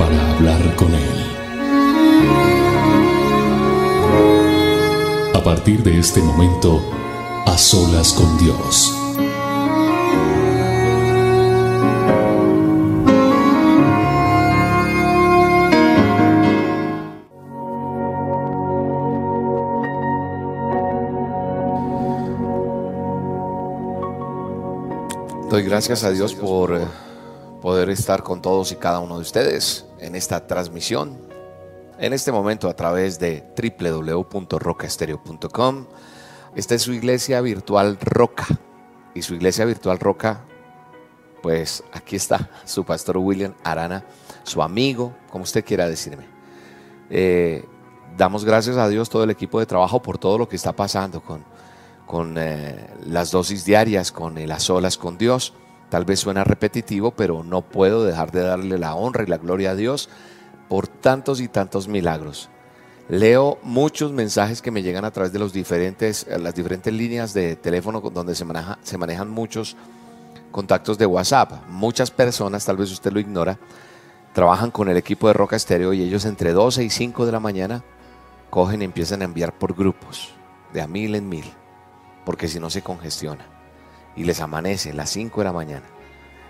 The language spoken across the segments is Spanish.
para hablar con Él. A partir de este momento, a solas con Dios. Doy gracias a Dios por eh, poder estar con todos y cada uno de ustedes en esta transmisión, en este momento a través de www.rocaestereo.com. Esta es su iglesia virtual Roca. Y su iglesia virtual Roca, pues aquí está su pastor William Arana, su amigo, como usted quiera decirme. Eh, damos gracias a Dios, todo el equipo de trabajo, por todo lo que está pasando con, con eh, las dosis diarias, con el a solas con Dios. Tal vez suena repetitivo, pero no puedo dejar de darle la honra y la gloria a Dios por tantos y tantos milagros. Leo muchos mensajes que me llegan a través de las diferentes líneas de teléfono donde se, se manejan muchos contactos de WhatsApp. Muchas personas, tal vez usted lo ignora, trabajan con el equipo de Roca Estéreo y ellos entre 12 y 5 de la mañana cogen y empiezan a enviar por grupos, de a mil en mil, porque si no se congestiona y les amanece a las 5 de la mañana.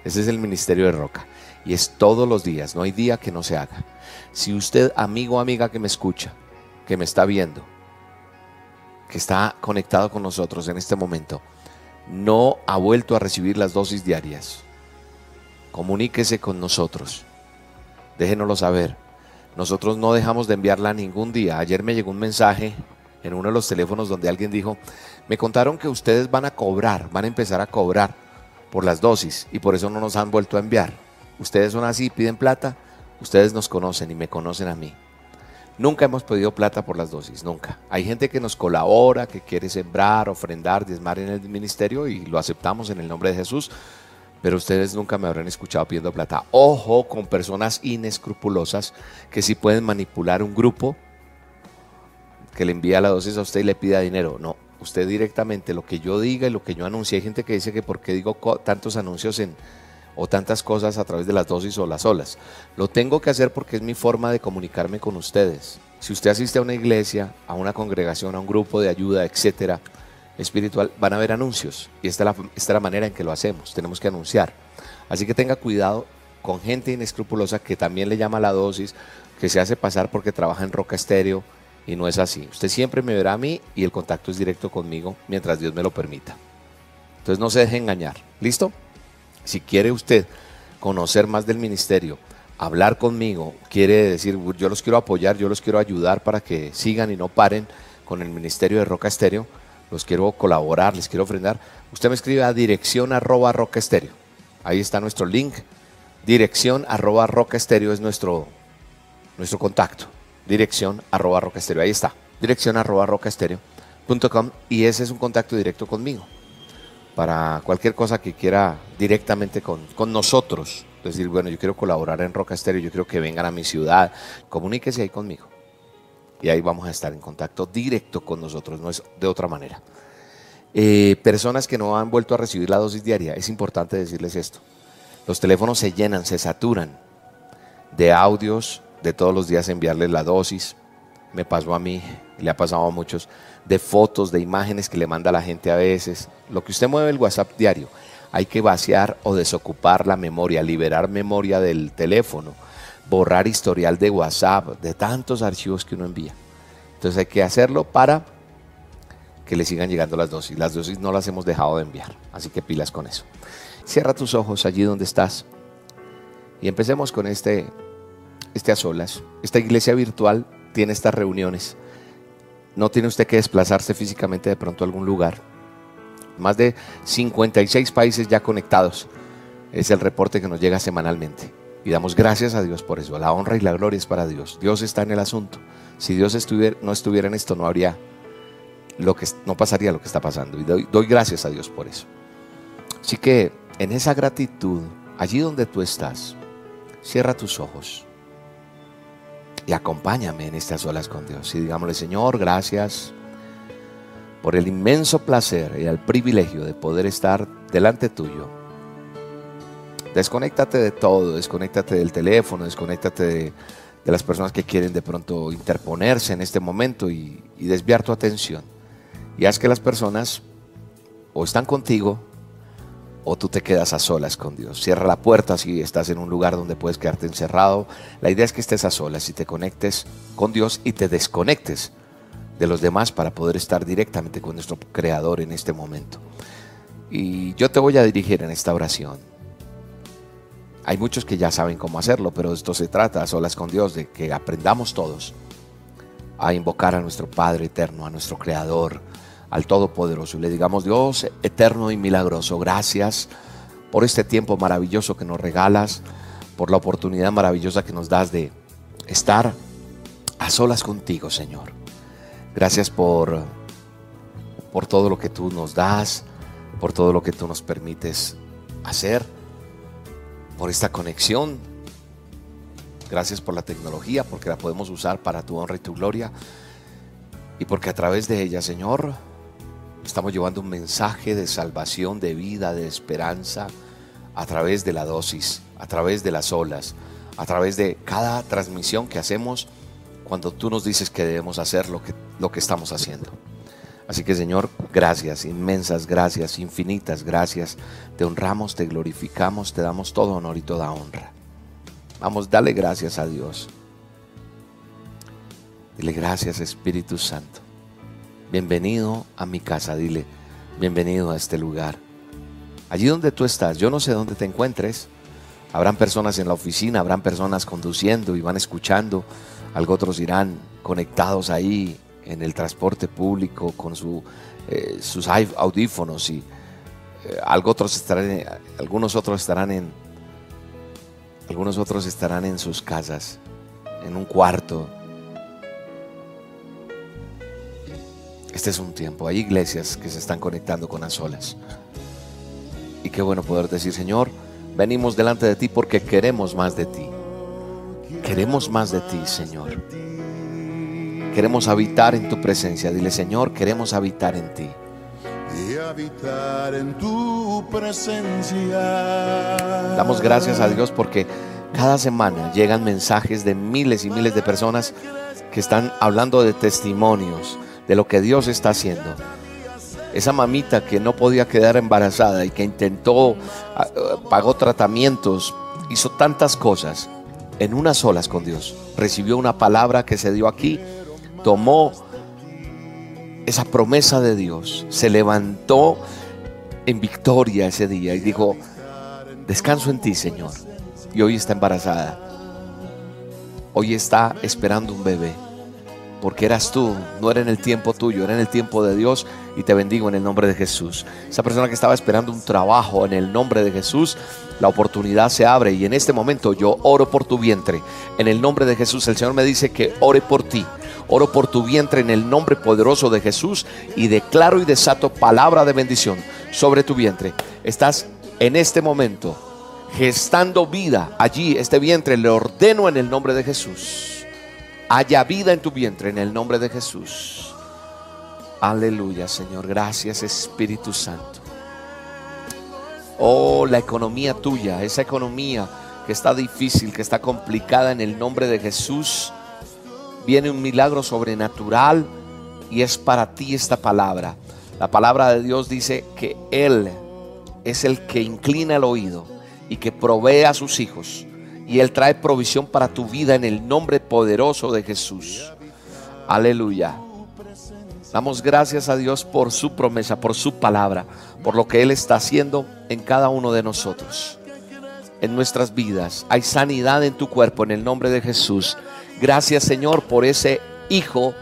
Ese es el ministerio de Roca y es todos los días, no hay día que no se haga. Si usted, amigo o amiga que me escucha, que me está viendo, que está conectado con nosotros en este momento, no ha vuelto a recibir las dosis diarias, comuníquese con nosotros. Déjenoslo saber. Nosotros no dejamos de enviarla ningún día. Ayer me llegó un mensaje en uno de los teléfonos donde alguien dijo, me contaron que ustedes van a cobrar, van a empezar a cobrar por las dosis y por eso no nos han vuelto a enviar. Ustedes son así, piden plata, ustedes nos conocen y me conocen a mí. Nunca hemos pedido plata por las dosis, nunca. Hay gente que nos colabora, que quiere sembrar, ofrendar, diezmar en el ministerio y lo aceptamos en el nombre de Jesús, pero ustedes nunca me habrán escuchado pidiendo plata. Ojo con personas inescrupulosas que si pueden manipular un grupo que le envía la dosis a usted y le pida dinero. No, usted directamente lo que yo diga y lo que yo anuncie. Hay gente que dice que por qué digo tantos anuncios en, o tantas cosas a través de las dosis o las olas. Lo tengo que hacer porque es mi forma de comunicarme con ustedes. Si usted asiste a una iglesia, a una congregación, a un grupo de ayuda, etcétera, espiritual, van a haber anuncios. Y esta es, la, esta es la manera en que lo hacemos. Tenemos que anunciar. Así que tenga cuidado con gente inescrupulosa que también le llama la dosis, que se hace pasar porque trabaja en Roca Estéreo y no es así. Usted siempre me verá a mí y el contacto es directo conmigo mientras Dios me lo permita. Entonces no se deje engañar. ¿Listo? Si quiere usted conocer más del ministerio, hablar conmigo, quiere decir, yo los quiero apoyar, yo los quiero ayudar para que sigan y no paren con el ministerio de Roca Estéreo, los quiero colaborar, les quiero ofrendar, usted me escribe a dirección arroba Roca Estéreo. Ahí está nuestro link. Dirección arroba Roca Estéreo es nuestro, nuestro contacto. Dirección arroba Roca Estéreo. Ahí está. Dirección arroba Roca Estéreo.com y ese es un contacto directo conmigo para cualquier cosa que quiera directamente con, con nosotros. Decir, bueno, yo quiero colaborar en Roca Estéreo, yo quiero que vengan a mi ciudad, comuníquese ahí conmigo. Y ahí vamos a estar en contacto directo con nosotros, no es de otra manera. Eh, personas que no han vuelto a recibir la dosis diaria, es importante decirles esto. Los teléfonos se llenan, se saturan de audios, de todos los días enviarles la dosis. Me pasó a mí, le ha pasado a muchos de fotos, de imágenes que le manda la gente a veces. Lo que usted mueve el WhatsApp diario, hay que vaciar o desocupar la memoria, liberar memoria del teléfono, borrar historial de WhatsApp, de tantos archivos que uno envía. Entonces hay que hacerlo para que le sigan llegando las dosis. Las dosis no las hemos dejado de enviar, así que pilas con eso. Cierra tus ojos allí donde estás y empecemos con este, este a solas. Esta iglesia virtual tiene estas reuniones no tiene usted que desplazarse físicamente de pronto a algún lugar. Más de 56 países ya conectados. Es el reporte que nos llega semanalmente. Y damos gracias a Dios por eso. La honra y la gloria es para Dios. Dios está en el asunto. Si Dios estuviera, no estuviera en esto, no habría lo que no pasaría lo que está pasando. Y doy, doy gracias a Dios por eso. Así que en esa gratitud, allí donde tú estás, cierra tus ojos y acompáñame en estas olas con Dios. Y digámosle, Señor, gracias por el inmenso placer y el privilegio de poder estar delante tuyo. Desconéctate de todo, desconéctate del teléfono, desconéctate de, las personas que quieren de pronto interponerse en este momento y desviar tu atención. Y haz que las personas o están contigo o tú te quedas a solas con Dios. Cierra la puerta si estás en un lugar donde puedes quedarte encerrado. La idea es que estés a solas y te conectes con Dios y te desconectes de los demás para poder estar directamente con nuestro Creador en este momento. Y yo te voy a dirigir en esta oración. Hay muchos que ya saben cómo hacerlo, pero esto se trata a solas con Dios, de que aprendamos todos a invocar a nuestro Padre eterno, a nuestro Creador, al Todopoderoso. Y le digamos, Dios eterno y milagroso, gracias por este tiempo maravilloso que nos regalas, por la oportunidad maravillosa que nos das de estar a solas contigo, Señor. Gracias por, por todo lo que tú nos das, por todo lo que tú nos permites hacer, por esta conexión. Gracias por la tecnología, porque la podemos usar para tu honra y tu gloria. Y porque a través de ella, Señor, Estamos llevando un mensaje de salvación, de vida, de esperanza a través de la dosis, a través de las olas, a través de cada transmisión que hacemos cuando tú nos dices que debemos hacer lo que, lo que estamos haciendo. Así que Señor, gracias, inmensas gracias, infinitas gracias. Te honramos, te glorificamos, te damos todo honor y toda honra. Vamos, dale gracias a Dios. Dile gracias Espíritu Santo. Bienvenido a mi casa, dile, bienvenido a este lugar. Allí donde tú estás, yo no sé dónde te encuentres. Habrán personas en la oficina, habrán personas conduciendo y van escuchando. Algo otros irán conectados ahí en el transporte público con eh, sus audífonos y eh, otros estarán, algunos otros estarán en algunos otros estarán en sus casas, en un cuarto, Este es un tiempo. Hay iglesias que se están conectando con las olas. Y qué bueno poder decir, Señor, venimos delante de ti porque queremos más de ti. Queremos más de ti, Señor. Queremos habitar en tu presencia. Dile, Señor, queremos habitar en ti. Y habitar en tu presencia. Damos gracias a Dios porque cada semana llegan mensajes de miles y miles de personas que están hablando de testimonios de lo que Dios está haciendo. Esa mamita que no podía quedar embarazada y que intentó, ah, pagó tratamientos, hizo tantas cosas en unas solas con Dios. Recibió una palabra que se dio aquí, tomó esa promesa de Dios, se levantó en victoria ese día y dijo, descanso en ti, Señor. Y hoy está embarazada. Hoy está esperando un bebé porque eras tú, no era en el tiempo tuyo, era en el tiempo de Dios y te bendigo en el nombre de Jesús. Esa persona que estaba esperando un trabajo en el nombre de Jesús, la oportunidad se abre y en este momento yo oro por tu vientre. En el nombre de Jesús, el Señor me dice que ore por ti. Oro por tu vientre en el nombre poderoso de Jesús y declaro y desato palabra de bendición sobre tu vientre. Estás en este momento gestando vida allí, este vientre, le ordeno en el nombre de Jesús haya vida en tu vientre en el nombre de Jesús. Aleluya, Señor. Gracias, Espíritu Santo. Oh, la economía tuya, esa economía que está difícil, que está complicada en el nombre de Jesús. Viene un milagro sobrenatural y es para ti esta palabra. La palabra de Dios dice que Él es el que inclina el oído y que provee a sus hijos y Él trae provisión para tu vida en el nombre poderoso de Jesús. Aleluya. Damos gracias a Dios por su promesa, por su palabra, por lo que Él está haciendo en cada uno de nosotros, en nuestras vidas. Hay sanidad en tu cuerpo en el nombre de Jesús. Gracias Señor por ese hijo,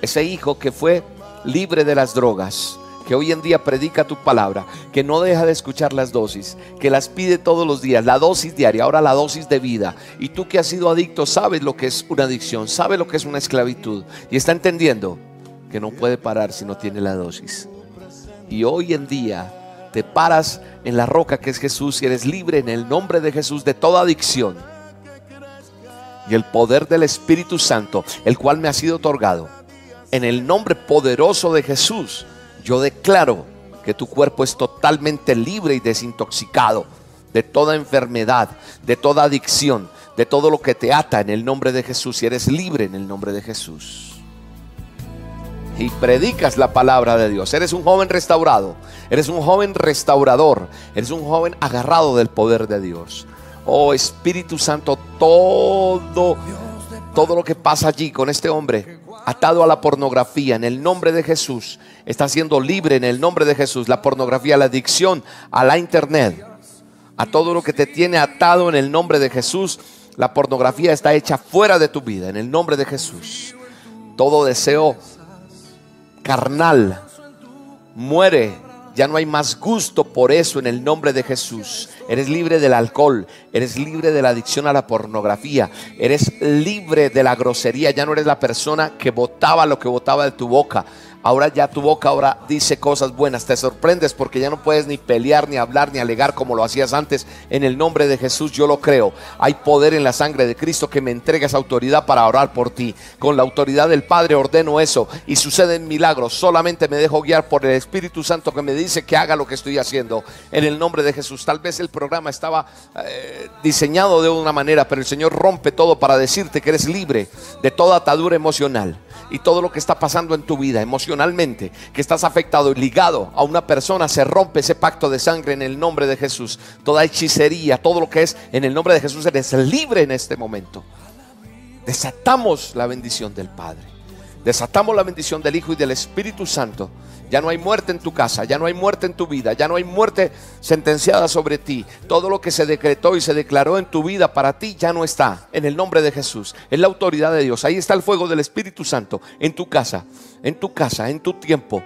ese hijo que fue libre de las drogas, que hoy en día predica tu palabra, que no deja de escuchar las dosis, que las pide todos los días, la dosis diaria, ahora la dosis de vida. Y tú que has sido adicto, sabes lo que es una adicción, sabes lo que es una esclavitud y está entendiendo que no puede parar si no tiene la dosis. Y hoy en día te paras en la roca que es Jesús y eres libre en el nombre de Jesús de toda adicción. Y el poder del Espíritu Santo, el cual me ha sido otorgado, en el nombre poderoso de Jesús, yo declaro que tu cuerpo es totalmente libre y desintoxicado de toda enfermedad, de toda adicción, de todo lo que te ata en el nombre de Jesús y eres libre en el nombre de Jesús. Y predicas la palabra de Dios. Eres un joven restaurado, eres un joven restaurador, eres un joven agarrado del poder de Dios. Oh Espíritu Santo, todo, todo lo que pasa allí con este hombre atado a la pornografía en el nombre de Jesús, está siendo libre en el nombre de Jesús. La pornografía, la adicción a la internet, a todo lo que te tiene atado en el nombre de Jesús. La pornografía está hecha fuera de tu vida en el nombre de Jesús. Todo deseo carnal muere ya no hay más gusto por eso en el nombre de Jesús. Eres libre del alcohol, eres libre de la adicción a la pornografía, eres libre de la grosería. Ya no eres la persona que votaba lo que votaba de tu boca. Ahora ya tu boca ahora dice cosas buenas. Te sorprendes porque ya no puedes ni pelear, ni hablar, ni alegar como lo hacías antes. En el nombre de Jesús yo lo creo. Hay poder en la sangre de Cristo que me entrega esa autoridad para orar por ti. Con la autoridad del Padre ordeno eso y suceden milagros. Solamente me dejo guiar por el Espíritu Santo que me dice que haga lo que estoy haciendo. En el nombre de Jesús. Tal vez el programa estaba eh, diseñado de una manera, pero el Señor rompe todo para decirte que eres libre de toda atadura emocional y todo lo que está pasando en tu vida que estás afectado y ligado a una persona, se rompe ese pacto de sangre en el nombre de Jesús. Toda hechicería, todo lo que es en el nombre de Jesús, eres libre en este momento. Desatamos la bendición del Padre. Desatamos la bendición del Hijo y del Espíritu Santo ya no hay muerte en tu casa, ya no hay muerte en tu vida, ya no hay muerte sentenciada sobre ti. Todo lo que se decretó y se declaró en tu vida para ti ya no está en el nombre de Jesús. Es la autoridad de Dios. Ahí está el fuego del Espíritu Santo en tu casa, en tu casa, en tu tiempo.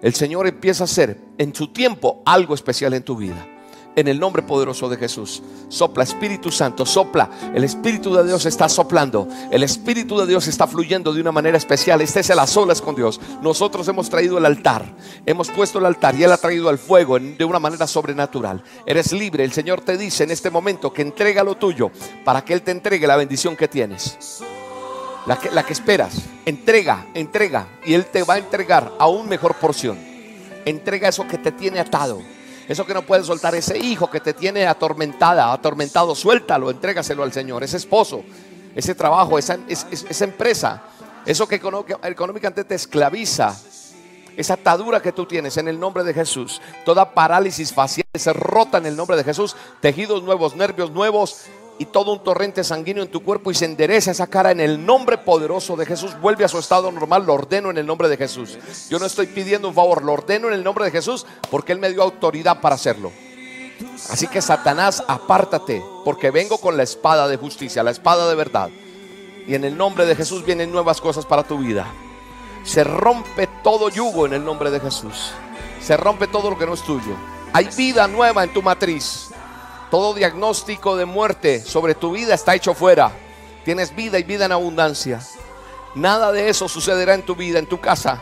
El Señor empieza a hacer en su tiempo algo especial en tu vida en el nombre poderoso de Jesús. Sopla, Espíritu Santo, sopla. El Espíritu de Dios está soplando. El Espíritu de Dios está fluyendo de una manera especial. Estés a las olas con Dios. Nosotros hemos traído el altar. Hemos puesto el altar y Él ha traído el fuego de una manera sobrenatural. Eres libre. El Señor te dice en este momento que entrega lo tuyo para que Él te entregue la bendición que tienes. La que, la que esperas. Entrega, entrega. Y Él te va a entregar aún mejor porción. Entrega eso que te tiene atado eso que no puedes soltar, ese hijo que te tiene atormentada, atormentado, suéltalo, entrégaselo al Señor. Ese esposo, ese trabajo, esa, esa empresa, eso que económicamente te esclaviza, esa atadura que tú tienes en el nombre de Jesús, toda parálisis facial se rota en el nombre de Jesús, tejidos nuevos, nervios nuevos, y todo un torrente sanguíneo en tu cuerpo y se endereza esa cara en el nombre poderoso de Jesús. Vuelve a su estado normal, lo ordeno en el nombre de Jesús. Yo no estoy pidiendo un favor, lo ordeno en el nombre de Jesús porque Él me dio autoridad para hacerlo. Así que Satanás, apártate, porque vengo con la espada de justicia, la espada de verdad. Y en el nombre de Jesús vienen nuevas cosas para tu vida. Se rompe todo yugo en el nombre de Jesús. Se rompe todo lo que no es tuyo. Hay vida nueva en tu matriz. Todo diagnóstico de muerte sobre tu vida está hecho fuera. Tienes vida y vida en abundancia. Nada de eso sucederá en tu vida, en tu casa.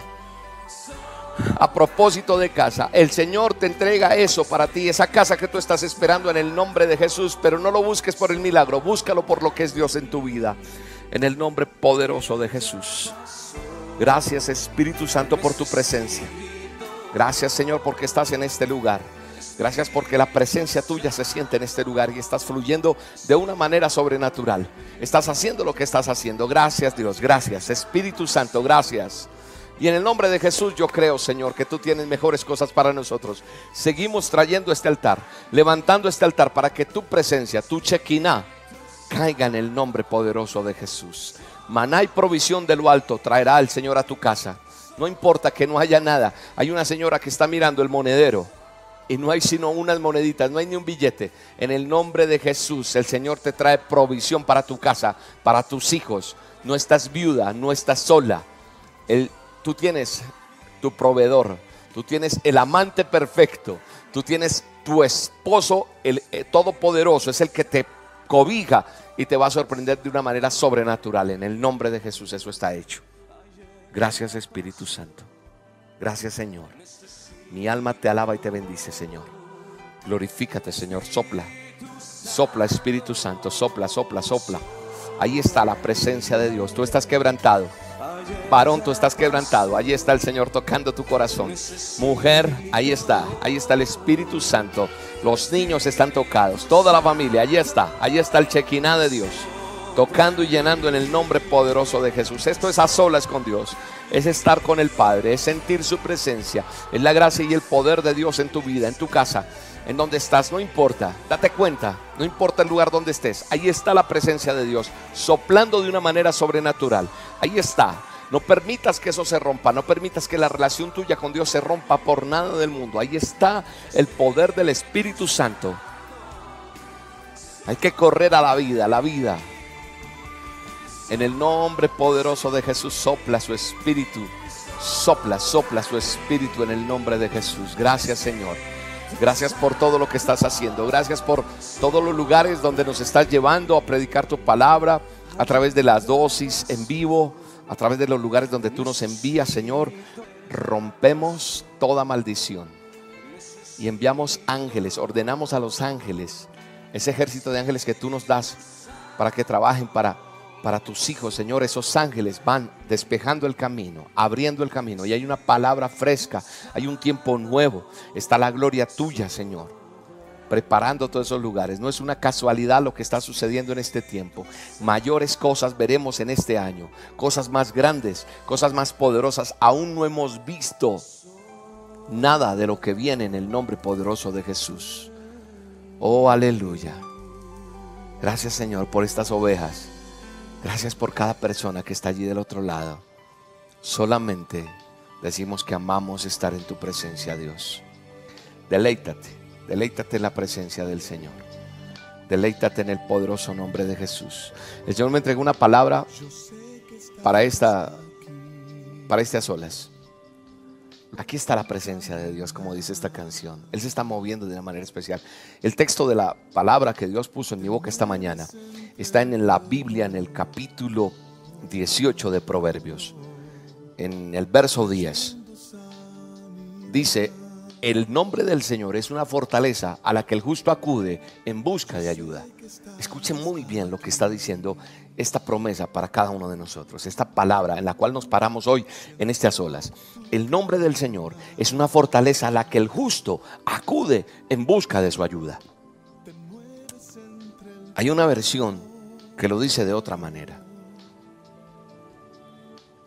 A propósito de casa, el Señor te entrega eso para ti, esa casa que tú estás esperando en el nombre de Jesús, pero no lo busques por el milagro, búscalo por lo que es Dios en tu vida, en el nombre poderoso de Jesús. Gracias Espíritu Santo por tu presencia. Gracias Señor porque estás en este lugar. Gracias porque la presencia tuya se siente en este lugar y estás fluyendo de una manera sobrenatural. Estás haciendo lo que estás haciendo. Gracias Dios, gracias. Espíritu Santo, gracias. Y en el nombre de Jesús yo creo, Señor, que tú tienes mejores cosas para nosotros. Seguimos trayendo este altar, levantando este altar para que tu presencia, tu chequiná, caiga en el nombre poderoso de Jesús. Maná y provisión de lo alto traerá el Señor a tu casa. No importa que no haya nada. Hay una señora que está mirando el monedero y no hay sino unas moneditas, no hay ni un billete. En el nombre de Jesús, el Señor te trae provisión para tu casa, para tus hijos. No estás viuda, no estás sola. tú tienes tu proveedor, Tú tienes el amante perfecto. Tú tienes tu esposo, el eh, todopoderoso, es el que te cobija y te va a sorprender de una manera sobrenatural. En el nombre de Jesús eso está hecho. Gracias Espíritu Santo. Gracias Señor. Mi alma te alaba y te bendice Señor. Glorifícate Señor. Sopla. Sopla Espíritu Santo. Sopla, sopla, sopla. Ahí está la presencia de Dios. Tú estás quebrantado. Varón, tú estás quebrantado. Ahí está el Señor tocando tu corazón. Mujer, ahí está. Ahí está el Espíritu Santo. Los niños están tocados. Toda la familia, ahí está. Ahí está el chequiná de Dios. Tocando y llenando en el nombre poderoso de Jesús. Esto es a solas con Dios. Es estar con el Padre. Es sentir su presencia. Es la gracia y el poder de Dios en tu vida, en tu casa en donde estás, no importa, date cuenta, no importa el lugar donde estés, ahí está la presencia de Dios, soplando de una manera sobrenatural, ahí está. No permitas que eso se rompa, no permitas que la relación tuya con Dios se rompa por nada del mundo. Ahí está el poder del Espíritu Santo. Hay que correr a la vida, la vida. En el nombre poderoso de Jesús sopla su espíritu. Sopla, sopla su espíritu en el nombre de Jesús. Gracias Señor. Gracias por todo lo que estás haciendo. Gracias por todos los lugares donde nos estás llevando a predicar tu palabra a través de las dosis en vivo, a través de los lugares donde tú nos envías, Señor. Rompemos toda maldición y enviamos ángeles, ordenamos a los ángeles, ese ejército de ángeles que tú nos das para que trabajen para para tus hijos, Señor. Esos ángeles van despejando el camino, abriendo el camino. Y hay una palabra fresca, hay un tiempo nuevo. Está la gloria tuya, Señor. Preparando todos esos lugares. No es una casualidad lo que está sucediendo en este tiempo. Mayores cosas veremos en este año. Cosas más grandes, cosas más poderosas. Aún no hemos visto nada de lo que viene en el nombre poderoso de Jesús. Oh, aleluya. Gracias Señor por estas ovejas Gracias por cada persona que está allí del otro lado. Solamente decimos que amamos estar en tu presencia, Dios. Deleítate, deleítate en la presencia del Señor. Deleítate en el poderoso nombre de Jesús. El Señor me entregó una palabra para esta para este a solas. Aquí está la presencia de Dios, como dice esta canción. Él se está moviendo de una manera especial. El texto de la palabra que Dios puso en mi boca esta mañana está en la Biblia, en el capítulo 18 de Proverbios, en el verso 10. Dice, el nombre del Señor es una fortaleza a la que el justo acude en busca de ayuda. Escuchen muy bien lo que está diciendo esta promesa para cada uno de nosotros, esta palabra en la cual nos paramos hoy en estas olas. El nombre del Señor es una fortaleza a la que el justo acude en busca de su ayuda. Hay una versión que lo dice de otra manera.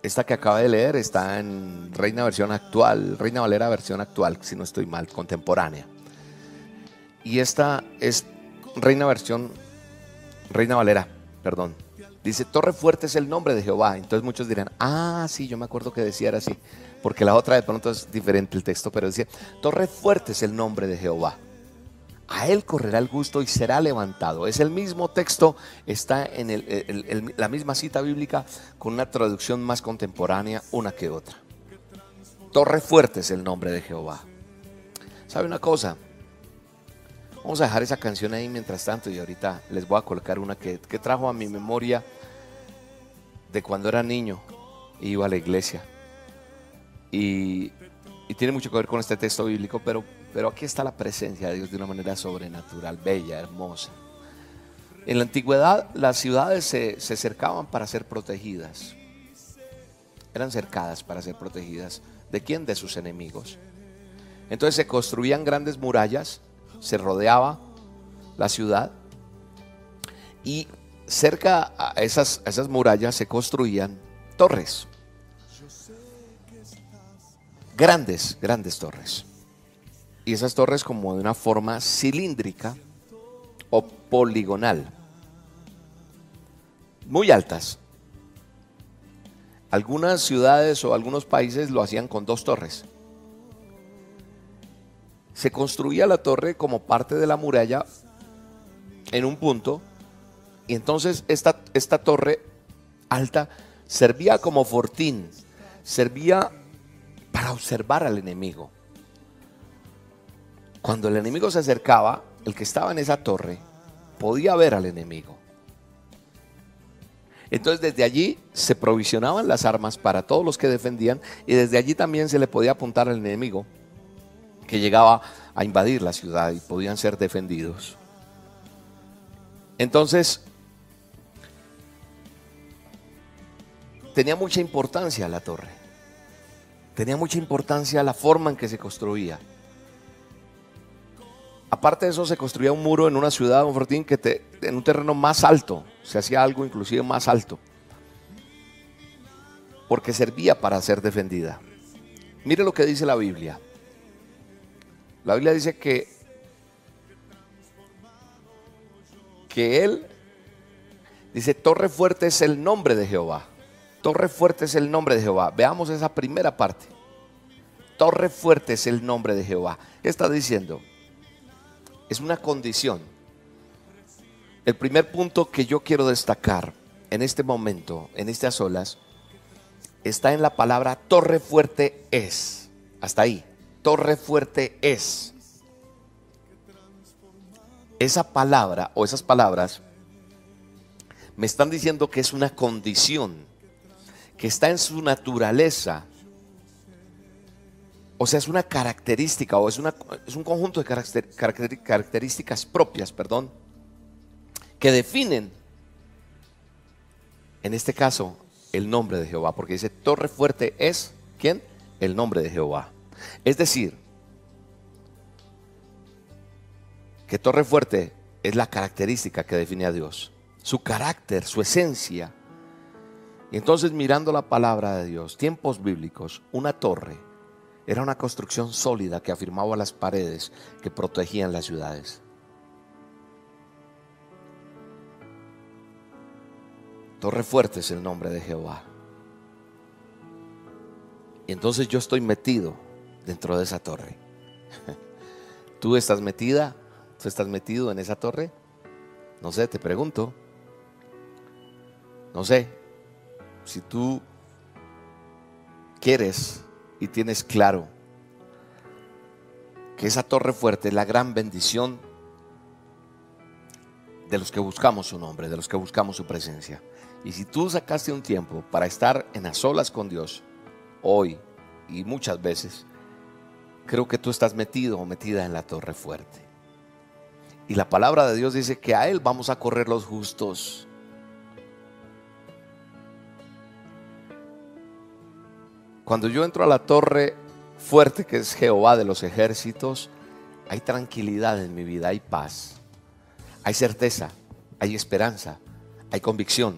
Esta que acaba de leer está en Reina versión actual, Reina Valera versión actual, si no estoy mal, contemporánea. Y esta es Reina versión, Reina Valera, perdón, Dice, Torre Fuerte es el nombre de Jehová. Entonces muchos dirán, ah, sí, yo me acuerdo que decía era así. Porque la otra de pronto es diferente el texto, pero decía, Torre Fuerte es el nombre de Jehová. A él correrá el gusto y será levantado. Es el mismo texto, está en la misma cita bíblica con una traducción más contemporánea una que otra. Torre Fuerte es el nombre de Jehová. ¿Sabe una cosa? Vamos a dejar esa canción ahí mientras tanto y ahorita les voy a colocar una que, trajo a mi memoria de cuando era niño y iba a la iglesia. Y, tiene mucho que ver con este texto bíblico, pero, pero aquí está la presencia de Dios de una manera sobrenatural, bella, hermosa. En la antigüedad las ciudades se, se cercaban para ser protegidas. Eran cercadas para ser protegidas. ¿De quién? De sus enemigos. Entonces se construían grandes murallas se rodeaba la ciudad y cerca a esas, murallas se construían torres. Grandes, grandes torres. Y esas torres como de una forma cilíndrica o poligonal. Muy altas. Algunas ciudades o algunos países lo hacían con dos torres se construía la torre como parte de la muralla en un punto y entonces esta, esta torre alta servía como fortín, servía para observar al enemigo. cuando el enemigo se acercaba, el que estaba en esa torre podía ver al enemigo. Entonces desde allí se provisionaban las armas para todos los que defendían y desde allí también se le podía apuntar al enemigo que llegaba a invadir la ciudad y podían ser defendidos. Entonces, tenía mucha importancia la torre. Tenía mucha importancia la forma en que se construía. Aparte de eso, se construía un muro en una ciudad, un fortín, que en un terreno más alto. Se hacía algo inclusive más alto. Porque servía para ser defendida. Mire lo que dice la Biblia. La Biblia dice que, que Él, dice, Torre Fuerte es el nombre de Jehová. Torre Fuerte es el nombre de Jehová. Veamos esa primera parte. Torre Fuerte es el nombre de Jehová. ¿Qué está diciendo? es una condición. El primer punto que yo quiero destacar en este momento, en estas olas, está en la palabra torre fuerte es. Hasta ahí. Torre fuerte es. Esa palabra o esas palabras me están diciendo que es una condición, que está en su naturaleza, o sea, es una característica o es, una, es un conjunto de características propias, perdón, que definen, en este caso, el nombre de Jehová. Porque dice, torre fuerte es, ¿quién? El nombre de Jehová. Es decir, que torre fuerte es la característica que define a Dios. Su carácter, su esencia. Y entonces mirando la palabra de Dios, tiempos bíblicos, una torre era una construcción sólida que afirmaba las paredes que protegían las ciudades. Torre fuerte es el nombre de Jehová. Y entonces yo estoy metido dentro de esa torre. ¿Tú estás metida? ¿Tú estás metido en esa torre? No sé, te pregunto. No sé. Si tú quieres y tienes claro que esa torre fuerte es la gran bendición de los que buscamos su nombre, de los que buscamos su presencia. Y si tú sacaste un tiempo para estar en las solas con Dios, hoy y muchas veces, creo que tú estás metido o metida en la torre fuerte. Y la palabra de Dios dice que a Él vamos a correr los justos. Cuando yo entro a la torre fuerte que es Jehová de los ejércitos, hay tranquilidad en mi vida, hay paz, hay certeza, hay esperanza, hay convicción.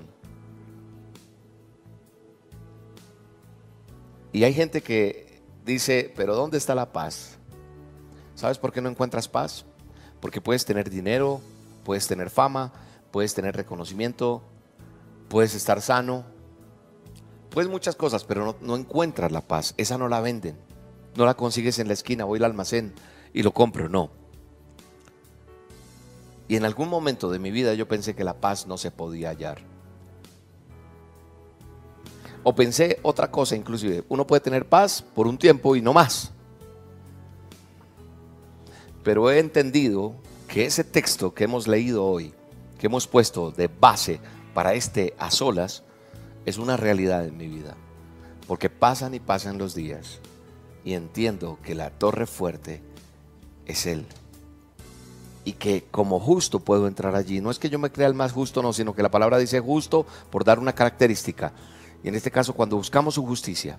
Y hay gente que dice, pero ¿dónde está la paz? ¿Sabes por qué no encuentras paz? Porque puedes tener dinero, puedes tener fama, puedes tener reconocimiento, puedes estar sano, pues muchas cosas, pero no, encuentras la paz. Esa no la venden. No la consigues en la esquina, voy al almacén y lo compro, no. Y en algún momento de mi vida yo pensé que la paz no se podía hallar. O pensé otra cosa inclusive. Uno puede tener paz por un tiempo y no más. Pero he entendido que ese texto que hemos leído hoy, que hemos puesto de base para este a solas, es una realidad en mi vida. Porque pasan y pasan los días y entiendo que la torre fuerte es Él. Y que como justo puedo entrar allí. No es que yo me crea el más justo, no, sino que la palabra dice justo por dar una característica. Y en este caso, cuando buscamos su justicia,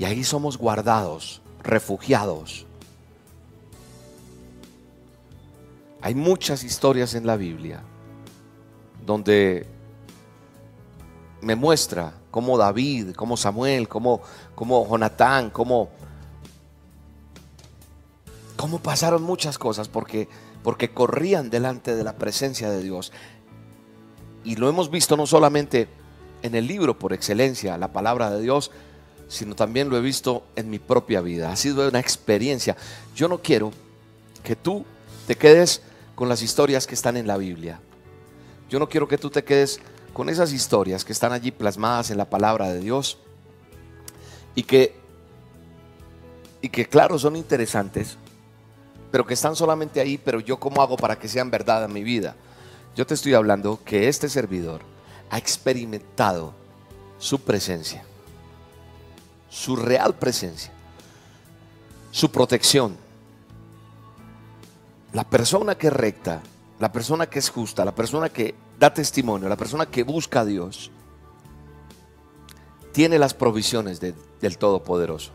y ahí somos guardados, refugiados. Hay muchas historias en la Biblia donde me muestra cómo David, como Samuel, como, como Jonatán, como, cómo pasaron muchas cosas porque, porque corrían delante de la presencia de Dios. Y lo hemos visto no solamente en el libro por excelencia, la palabra de Dios, sino también lo he visto en mi propia vida. Ha sido una experiencia. Yo no quiero que tú te quedes con las historias que están en la Biblia. Yo no quiero que tú te quedes con esas historias que están allí plasmadas en la palabra de Dios y que, y que claro, son interesantes, pero que están solamente ahí, pero yo cómo hago para que sean verdad en mi vida. Yo te estoy hablando que este servidor ha experimentado su presencia, su real presencia, su protección. La persona que es recta, la persona que es justa, la persona que da testimonio, la persona que busca a Dios, tiene las provisiones de- del Todopoderoso.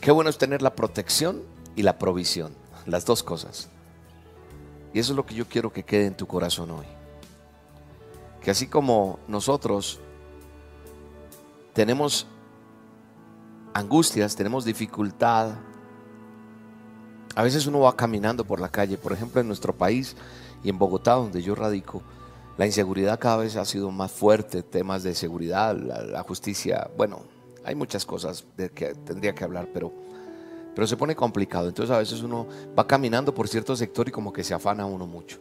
Qué bueno es tener la protección y la provisión, las dos cosas. Y eso es lo que yo quiero que quede en tu corazón hoy. Que así como nosotros tenemos angustias, tenemos dificultad, a veces uno va caminando por la calle, por ejemplo en nuestro país y en Bogotá, donde yo radico, la inseguridad cada vez ha sido más fuerte, temas de seguridad, la, justicia, bueno, hay muchas cosas de que tendría que hablar, pero, pero se pone complicado. Entonces a veces uno va caminando por cierto sector y como que se afana uno mucho.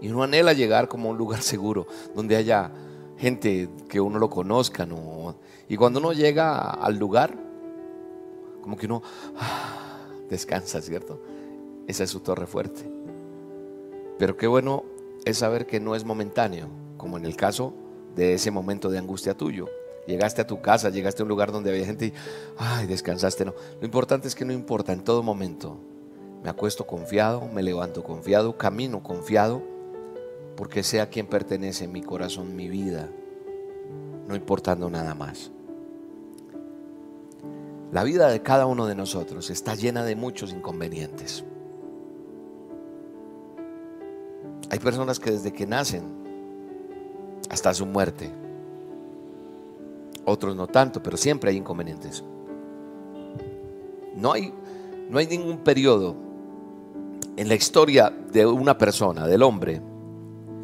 Y uno anhela llegar como a un lugar seguro, donde haya gente que uno lo conozca, ¿no? Y cuando uno llega al lugar, como que uno ah, descansa, ¿cierto? Esa es su torre fuerte. Pero qué bueno es saber que no es momentáneo, como en el caso de ese momento de angustia tuyo. Llegaste a tu casa, llegaste a un lugar donde había gente y, ay, descansaste. No, lo importante es que no importa, en todo momento me acuesto confiado, me levanto confiado, camino confiado, porque sé a quién pertenece mi corazón, mi vida, no importando nada más. La vida de cada uno de nosotros está llena de muchos inconvenientes. Hay personas que desde que nacen hasta su muerte, otros no tanto, pero siempre hay inconvenientes. No hay, no hay ningún periodo en la historia de una persona, del hombre,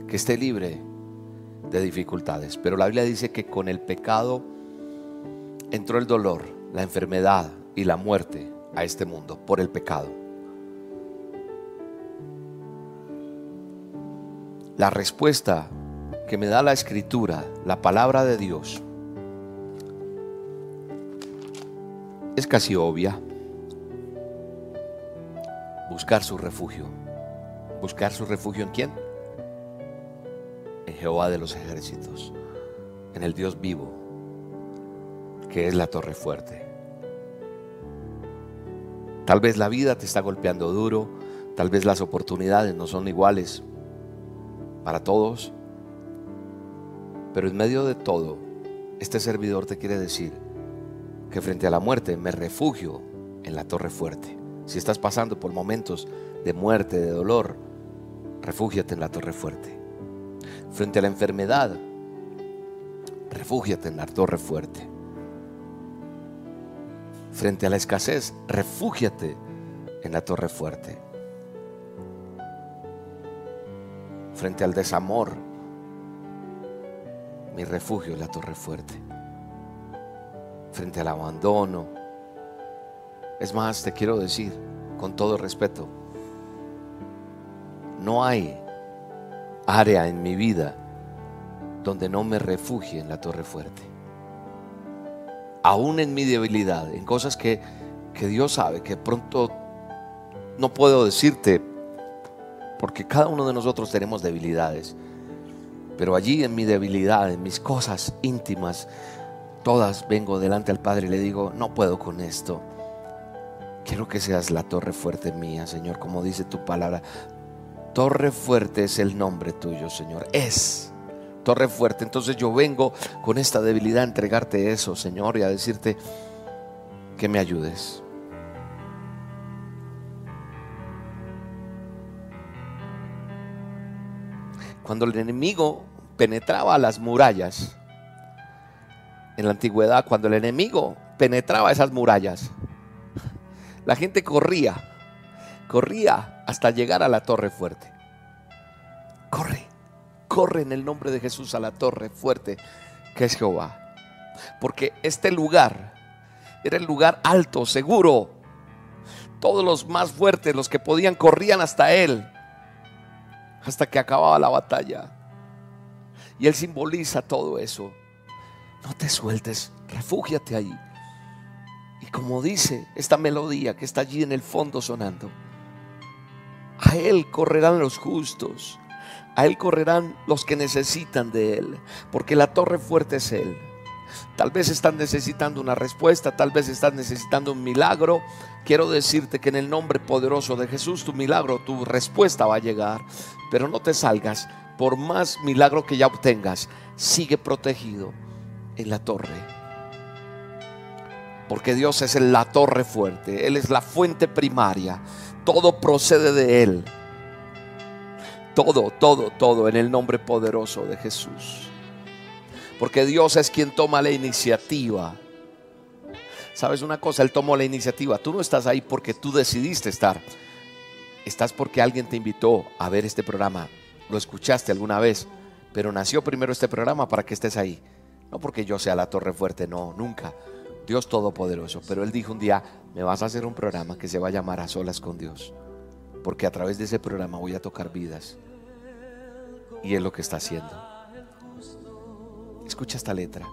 que esté libre de dificultades. Pero la Biblia dice que con el pecado entró el dolor, la enfermedad y la muerte a este mundo por el pecado. La respuesta que me da la escritura, la palabra de Dios, es casi obvia. Buscar su refugio. ¿Buscar su refugio en quién? En Jehová de los ejércitos, en el Dios vivo, que es la torre fuerte. Tal vez la vida te está golpeando duro, tal vez las oportunidades no son iguales para todos, pero en medio de todo, este servidor te quiere decir que frente a la muerte me refugio en la torre fuerte. Si estás pasando por momentos de muerte, de dolor, refúgiate en la torre fuerte. Frente a la enfermedad, refúgiate en la torre fuerte. Frente a la escasez, refúgiate en la torre fuerte. Frente al desamor, mi refugio es la torre fuerte. Frente al abandono. Es más, te quiero decir, con todo respeto, no hay área en mi vida donde no me refugie en la torre fuerte. Aún en mi debilidad, en cosas que, que Dios sabe, que pronto no puedo decirte, porque cada uno de nosotros tenemos debilidades. Pero allí en mi debilidad, en mis cosas íntimas, todas vengo delante al Padre y le digo, no puedo con esto. Quiero que seas la torre fuerte mía, Señor, como dice tu palabra. Torre fuerte es el nombre tuyo, Señor. Es torre fuerte. Entonces yo vengo con esta debilidad a entregarte eso, Señor, y a decirte que me ayudes. Cuando el enemigo penetraba las murallas, en la antigüedad, cuando el enemigo penetraba esas murallas, la gente corría, corría hasta llegar a la torre fuerte. Corre, corre en el nombre de Jesús a la torre fuerte que es Jehová. Porque este lugar era el lugar alto, seguro. Todos los más fuertes, los que podían, corrían hasta él, hasta que acababa la batalla. Y él simboliza todo eso. No te sueltes, refúgiate ahí. Y como dice esta melodía que está allí en el fondo sonando, a Él correrán los justos, a Él correrán los que necesitan de Él, porque la torre fuerte es Él. Tal vez están necesitando una respuesta, tal vez están necesitando un milagro. Quiero decirte que en el nombre poderoso de Jesús tu milagro, tu respuesta va a llegar. Pero no te salgas, por más milagro que ya obtengas, sigue protegido en la torre. Porque Dios es la torre fuerte, Él es la fuente primaria, todo procede de Él. Todo, todo, todo en el nombre poderoso de Jesús. Porque Dios es quien toma la iniciativa. ¿Sabes una cosa? Él tomó la iniciativa. Tú no estás ahí porque tú decidiste estar. Estás porque alguien te invitó a ver este programa. Lo escuchaste alguna vez. Pero nació primero este programa para que estés ahí. No porque yo sea la torre fuerte, no, nunca. Dios Todopoderoso. Pero Él dijo un día, me vas a hacer un programa que se va a llamar A Solas con Dios. Porque a través de ese programa voy a tocar vidas. Y es lo que está haciendo. Escucha esta letra.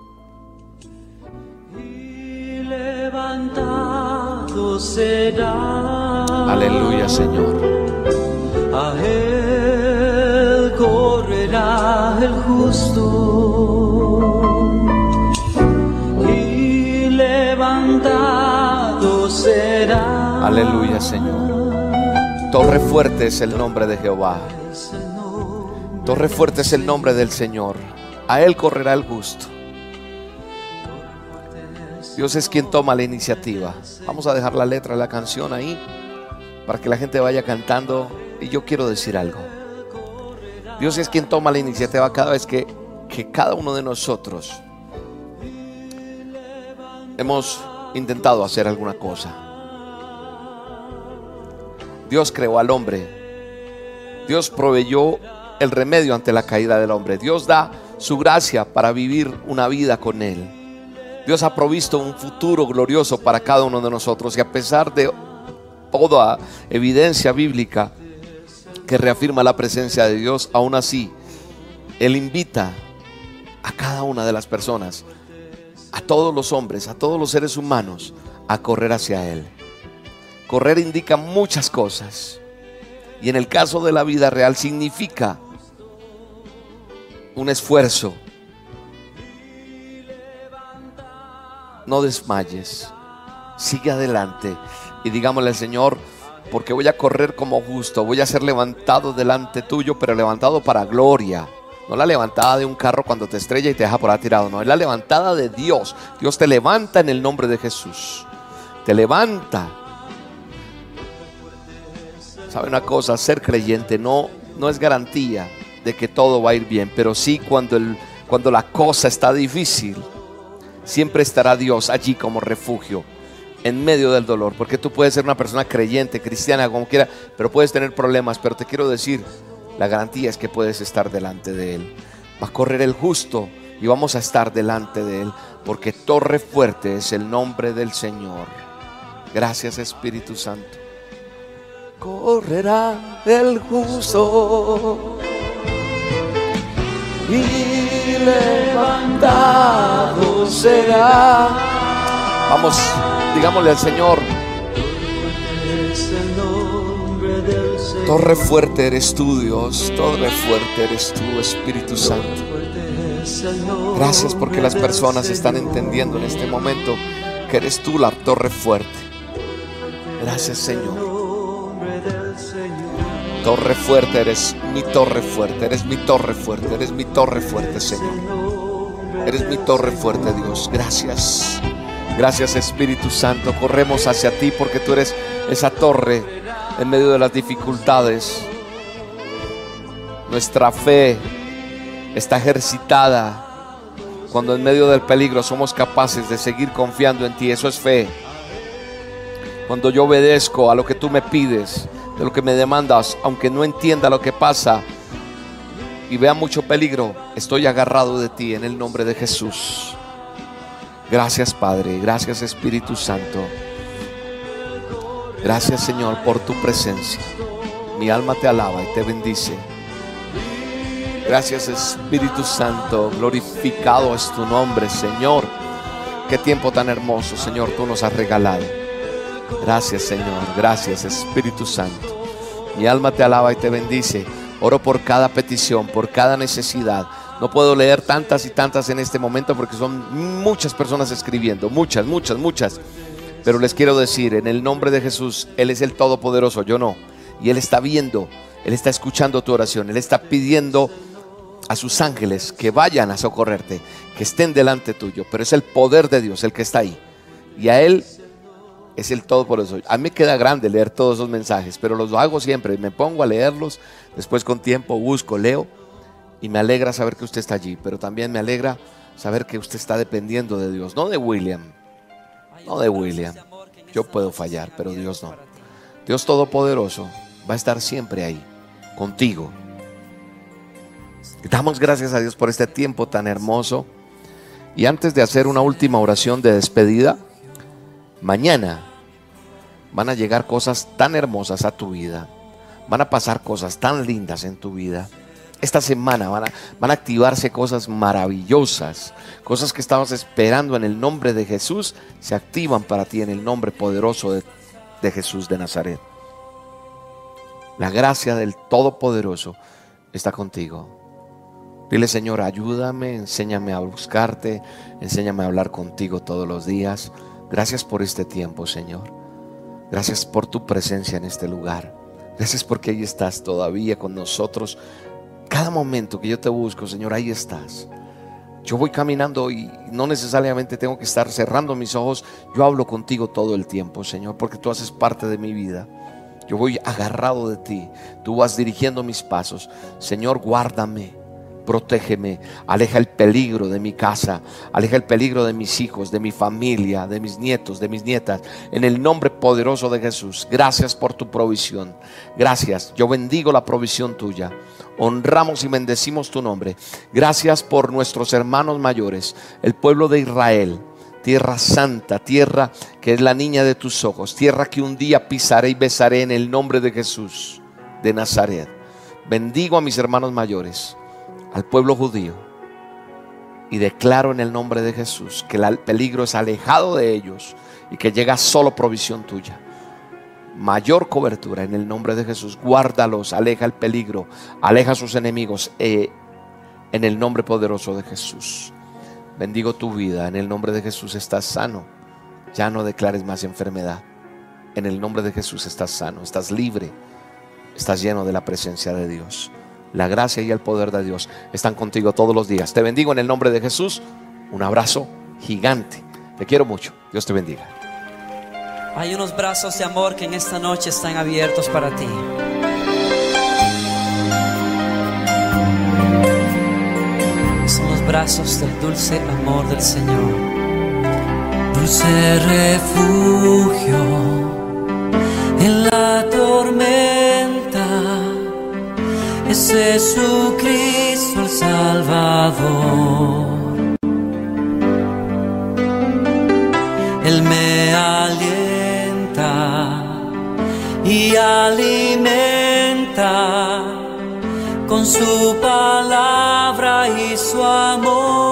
Y levantado será. Aleluya, Señor. A él correrá el justo. Aleluya, Señor. Torre fuerte es el nombre de Jehová. Torre fuerte es el nombre del Señor. A Él correrá el gusto. Dios es quien toma la iniciativa. Vamos a dejar la letra de la canción ahí para que la gente vaya cantando. Y yo quiero decir algo. Dios es quien toma la iniciativa cada vez que, que cada uno de nosotros hemos intentado hacer alguna cosa. Dios creó al hombre. Dios proveyó el remedio ante la caída del hombre. Dios da su gracia para vivir una vida con Él. Dios ha provisto un futuro glorioso para cada uno de nosotros y a pesar de toda evidencia bíblica que reafirma la presencia de Dios, aún así, Él invita a cada una de las personas, a todos los hombres, a todos los seres humanos, a correr hacia Él. Correr indica muchas cosas. Y en el caso de la vida real significa un esfuerzo. No desmayes. Sigue adelante y digámosle al Señor, porque voy a correr como justo, voy a ser levantado delante tuyo, pero levantado para gloria. No la levantada de un carro cuando te estrella y te deja por ahí tirado, no, es la levantada de Dios. Dios te levanta en el nombre de Jesús. Te levanta. ¿Sabe una cosa? Ser creyente no, no es garantía de que todo va a ir bien, pero sí cuando, el, cuando la cosa está difícil, siempre estará Dios allí como refugio en medio del dolor, porque tú puedes ser una persona creyente, cristiana, como quiera, pero puedes tener problemas, pero te quiero decir, la garantía es que puedes estar delante de Él. Va a correr el justo y vamos a estar delante de Él, porque torre fuerte es el nombre del Señor. Gracias Espíritu Santo. Correrá el justo y levantado será. Vamos, digámosle al Señor. Torre fuerte eres tú, Dios. Torre fuerte eres tú, Espíritu Santo. Gracias porque las personas están entendiendo en este momento que eres tú la torre fuerte. Gracias, Señor. Torre fuerte eres mi torre fuerte. Eres mi torre fuerte. Eres mi torre fuerte, Señor. Eres mi torre fuerte, Dios. Gracias. Gracias, Espíritu Santo. Corremos hacia ti porque tú eres esa torre en medio de las dificultades. Nuestra fe está ejercitada cuando en medio del peligro somos capaces de seguir confiando en ti. Eso es fe. Cuando yo obedezco a lo que tú me pides, de lo que me demandas, aunque no entienda lo que pasa y vea mucho peligro, estoy agarrado de ti en el nombre de Jesús. Gracias Padre, gracias Espíritu Santo. Gracias Señor por tu presencia. Mi alma te alaba y te bendice. Gracias Espíritu Santo, glorificado es tu nombre Señor. Qué tiempo tan hermoso, Señor, tú nos has regalado. Gracias, Señor. Gracias, Espíritu Santo. Mi alma te alaba y te bendice. Oro por cada petición, por cada necesidad. No puedo leer tantas y tantas en este momento porque son muchas personas escribiendo, muchas, muchas, muchas. Pero les quiero decir, en el nombre de Jesús, Él es el Todopoderoso, yo no. Y Él está viendo, Él está escuchando tu oración, Él está pidiendo a sus ángeles que vayan a socorrerte, que estén delante tuyo. Pero es el poder de Dios el que está ahí. Y a Él es el Todopoderoso. A mí me queda grande leer todos esos mensajes, pero los hago siempre. Me pongo a leerlos, después con tiempo busco, leo. Y me alegra saber que usted está allí, pero también me alegra saber que usted está dependiendo de Dios, no de William, no de William. Yo puedo fallar, pero Dios no. Dios Todopoderoso va a estar siempre ahí, contigo. Damos gracias a Dios por este tiempo tan hermoso. Y antes de hacer una última oración de despedida, mañana van a llegar cosas tan hermosas a tu vida. Van a pasar cosas tan lindas en tu vida. Esta semana van a, van a activarse cosas maravillosas, cosas que estabas esperando en el nombre de Jesús, se activan para ti en el nombre poderoso de, de Jesús de Nazaret. La gracia del Todopoderoso está contigo. Dile, Señor, ayúdame, enséñame a buscarte, enséñame a hablar contigo todos los días. Gracias por este tiempo, Señor. Gracias por tu presencia en este lugar. Gracias porque ahí estás todavía con nosotros. Cada momento que yo te busco, Señor, ahí estás. Yo voy caminando y no necesariamente tengo que estar cerrando mis ojos. Yo hablo contigo todo el tiempo, Señor, porque tú haces parte de mi vida. Yo voy agarrado de ti. Tú vas dirigiendo mis pasos. Señor, guárdame protégeme, aleja el peligro de mi casa, aleja el peligro de mis hijos, de mi familia, de mis nietos, de mis nietas, en el nombre poderoso de Jesús. Gracias por tu provisión. Gracias. Yo bendigo la provisión tuya. Honramos y bendecimos tu nombre. Gracias por nuestros hermanos mayores, el pueblo de Israel. Tierra santa, tierra que es la niña de tus ojos, tierra que un día pisaré y besaré en el nombre de Jesús de Nazaret. Bendigo a mis hermanos mayores al pueblo judío y declaro en el nombre de Jesús que el peligro es alejado de ellos y que llega solo provisión tuya. Mayor cobertura en el nombre de Jesús. Guárdalos, aleja el peligro, aleja a sus enemigos eh, en el nombre poderoso de Jesús. Bendigo tu vida, en el nombre de Jesús estás sano. Ya no declares más enfermedad. En el nombre de Jesús estás sano, estás libre, estás lleno de la presencia de Dios. La gracia y el poder de Dios están contigo todos los días. Te bendigo en el nombre de Jesús. Un abrazo gigante. Te quiero mucho. Dios te bendiga. Hay unos brazos de amor que en esta noche están abiertos para ti. Son los brazos del dulce amor del Señor. Dulce refugio en la tormenta es Jesucristo el Salvador. Él me alienta y alimenta con su palabra y su amor.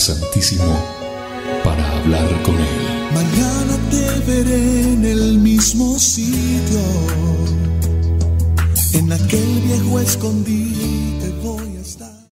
Santísimo para hablar con Él. Mañana te veré en el mismo sitio, en aquel viejo escondido